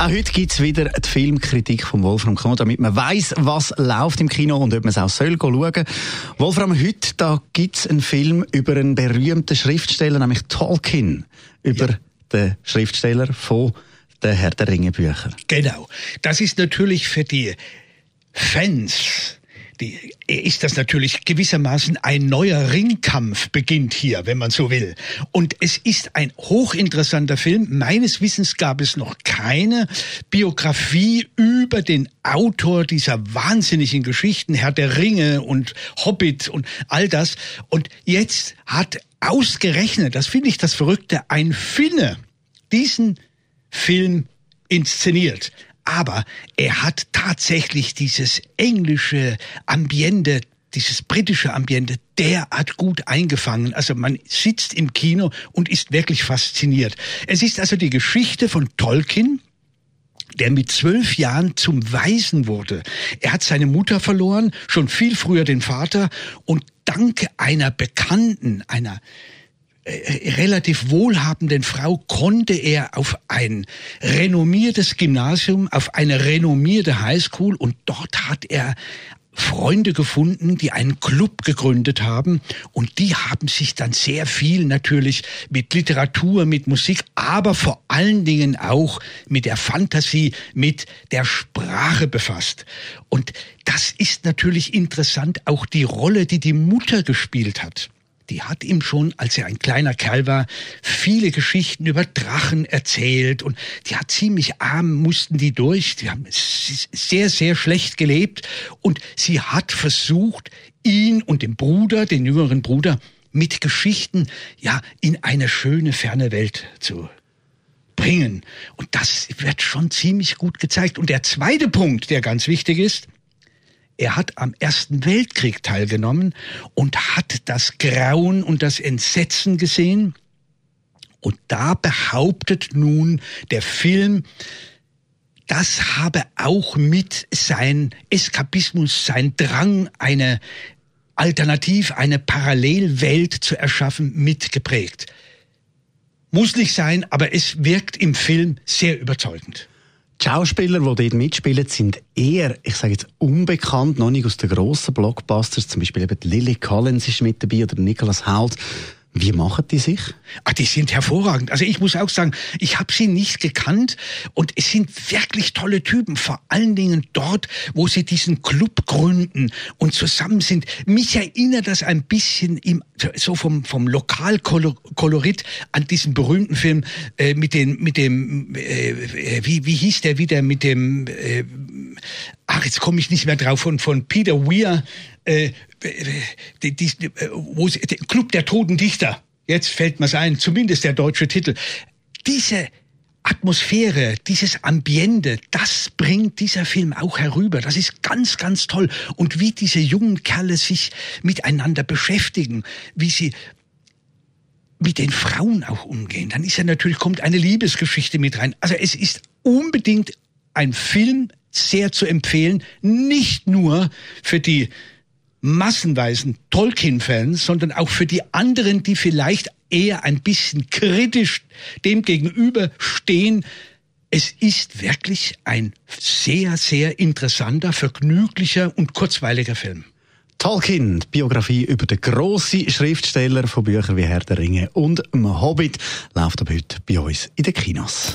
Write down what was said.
Auch heute gibt es wieder die Filmkritik von Wolfram Knorr, damit man weiß, was läuft im Kino und ob man es auch soll schauen. Wolfram, heute da gibt es einen Film über einen berühmten Schriftsteller, nämlich Tolkien, über ja. den Schriftsteller von der Herr der Ringe Bücher. Genau. Das ist natürlich für die Fans die, ist das natürlich gewissermaßen ein neuer Ringkampf beginnt hier, wenn man so will. Und es ist ein hochinteressanter Film. Meines Wissens gab es noch keine Biografie über den Autor dieser wahnsinnigen Geschichten, Herr der Ringe und Hobbit und all das. Und jetzt hat ausgerechnet, das finde ich das Verrückte, ein Finne diesen Film inszeniert aber er hat tatsächlich dieses englische Ambiente dieses britische Ambiente derart gut eingefangen. Also man sitzt im Kino und ist wirklich fasziniert. Es ist also die Geschichte von Tolkien, der mit zwölf Jahren zum Waisen wurde. Er hat seine Mutter verloren, schon viel früher den Vater und dank einer Bekannten, einer relativ wohlhabenden Frau konnte er auf ein renommiertes Gymnasium, auf eine renommierte Highschool und dort hat er Freunde gefunden, die einen Club gegründet haben und die haben sich dann sehr viel natürlich mit Literatur, mit Musik, aber vor allen Dingen auch mit der Fantasie, mit der Sprache befasst. Und das ist natürlich interessant, auch die Rolle, die die Mutter gespielt hat die hat ihm schon, als er ein kleiner Kerl war, viele Geschichten über Drachen erzählt und die hat ziemlich arm, mussten die durch, die haben sehr, sehr schlecht gelebt und sie hat versucht, ihn und den Bruder, den jüngeren Bruder, mit Geschichten, ja, in eine schöne, ferne Welt zu bringen. Und das wird schon ziemlich gut gezeigt. Und der zweite Punkt, der ganz wichtig ist, er hat am Ersten Weltkrieg teilgenommen und hat das Grauen und das Entsetzen gesehen. Und da behauptet nun der Film, das habe auch mit sein Eskapismus, sein Drang, eine Alternativ, eine Parallelwelt zu erschaffen, mitgeprägt. Muss nicht sein, aber es wirkt im Film sehr überzeugend. Die Schauspieler, die dort mitspielen, sind eher, ich sage jetzt, unbekannt, noch nicht aus den grossen Blockbusters. Zum Beispiel eben Lily Collins ist mit dabei oder Nicholas Hoult. Wie machen die sich? Ah, die sind hervorragend. Also ich muss auch sagen, ich habe sie nicht gekannt und es sind wirklich tolle Typen. Vor allen Dingen dort, wo sie diesen Club gründen und zusammen sind. Mich erinnert das ein bisschen im, so vom, vom Lokalkolorit an diesen berühmten Film äh, mit, den, mit dem, äh, äh, wie, wie hieß der wieder, mit dem, äh, ach, jetzt komme ich nicht mehr drauf, von, von Peter Weir, äh, die, die, wo sie, der Club der Toten Dichter. Jetzt fällt mir's ein, zumindest der deutsche Titel. Diese Atmosphäre, dieses Ambiente, das bringt dieser Film auch herüber. Das ist ganz, ganz toll. Und wie diese jungen Kerle sich miteinander beschäftigen, wie sie mit den Frauen auch umgehen. Dann ist ja natürlich, kommt eine Liebesgeschichte mit rein. Also es ist unbedingt ein Film sehr zu empfehlen, nicht nur für die massenweisen Tolkien-Fans, sondern auch für die anderen, die vielleicht eher ein bisschen kritisch dem gegenüber stehen. Es ist wirklich ein sehr, sehr interessanter, vergnüglicher und kurzweiliger Film. Tolkien, Biografie über den grossen Schriftsteller von Büchern wie Herr der Ringe und dem Hobbit, läuft ab heute bei uns in den Kinos.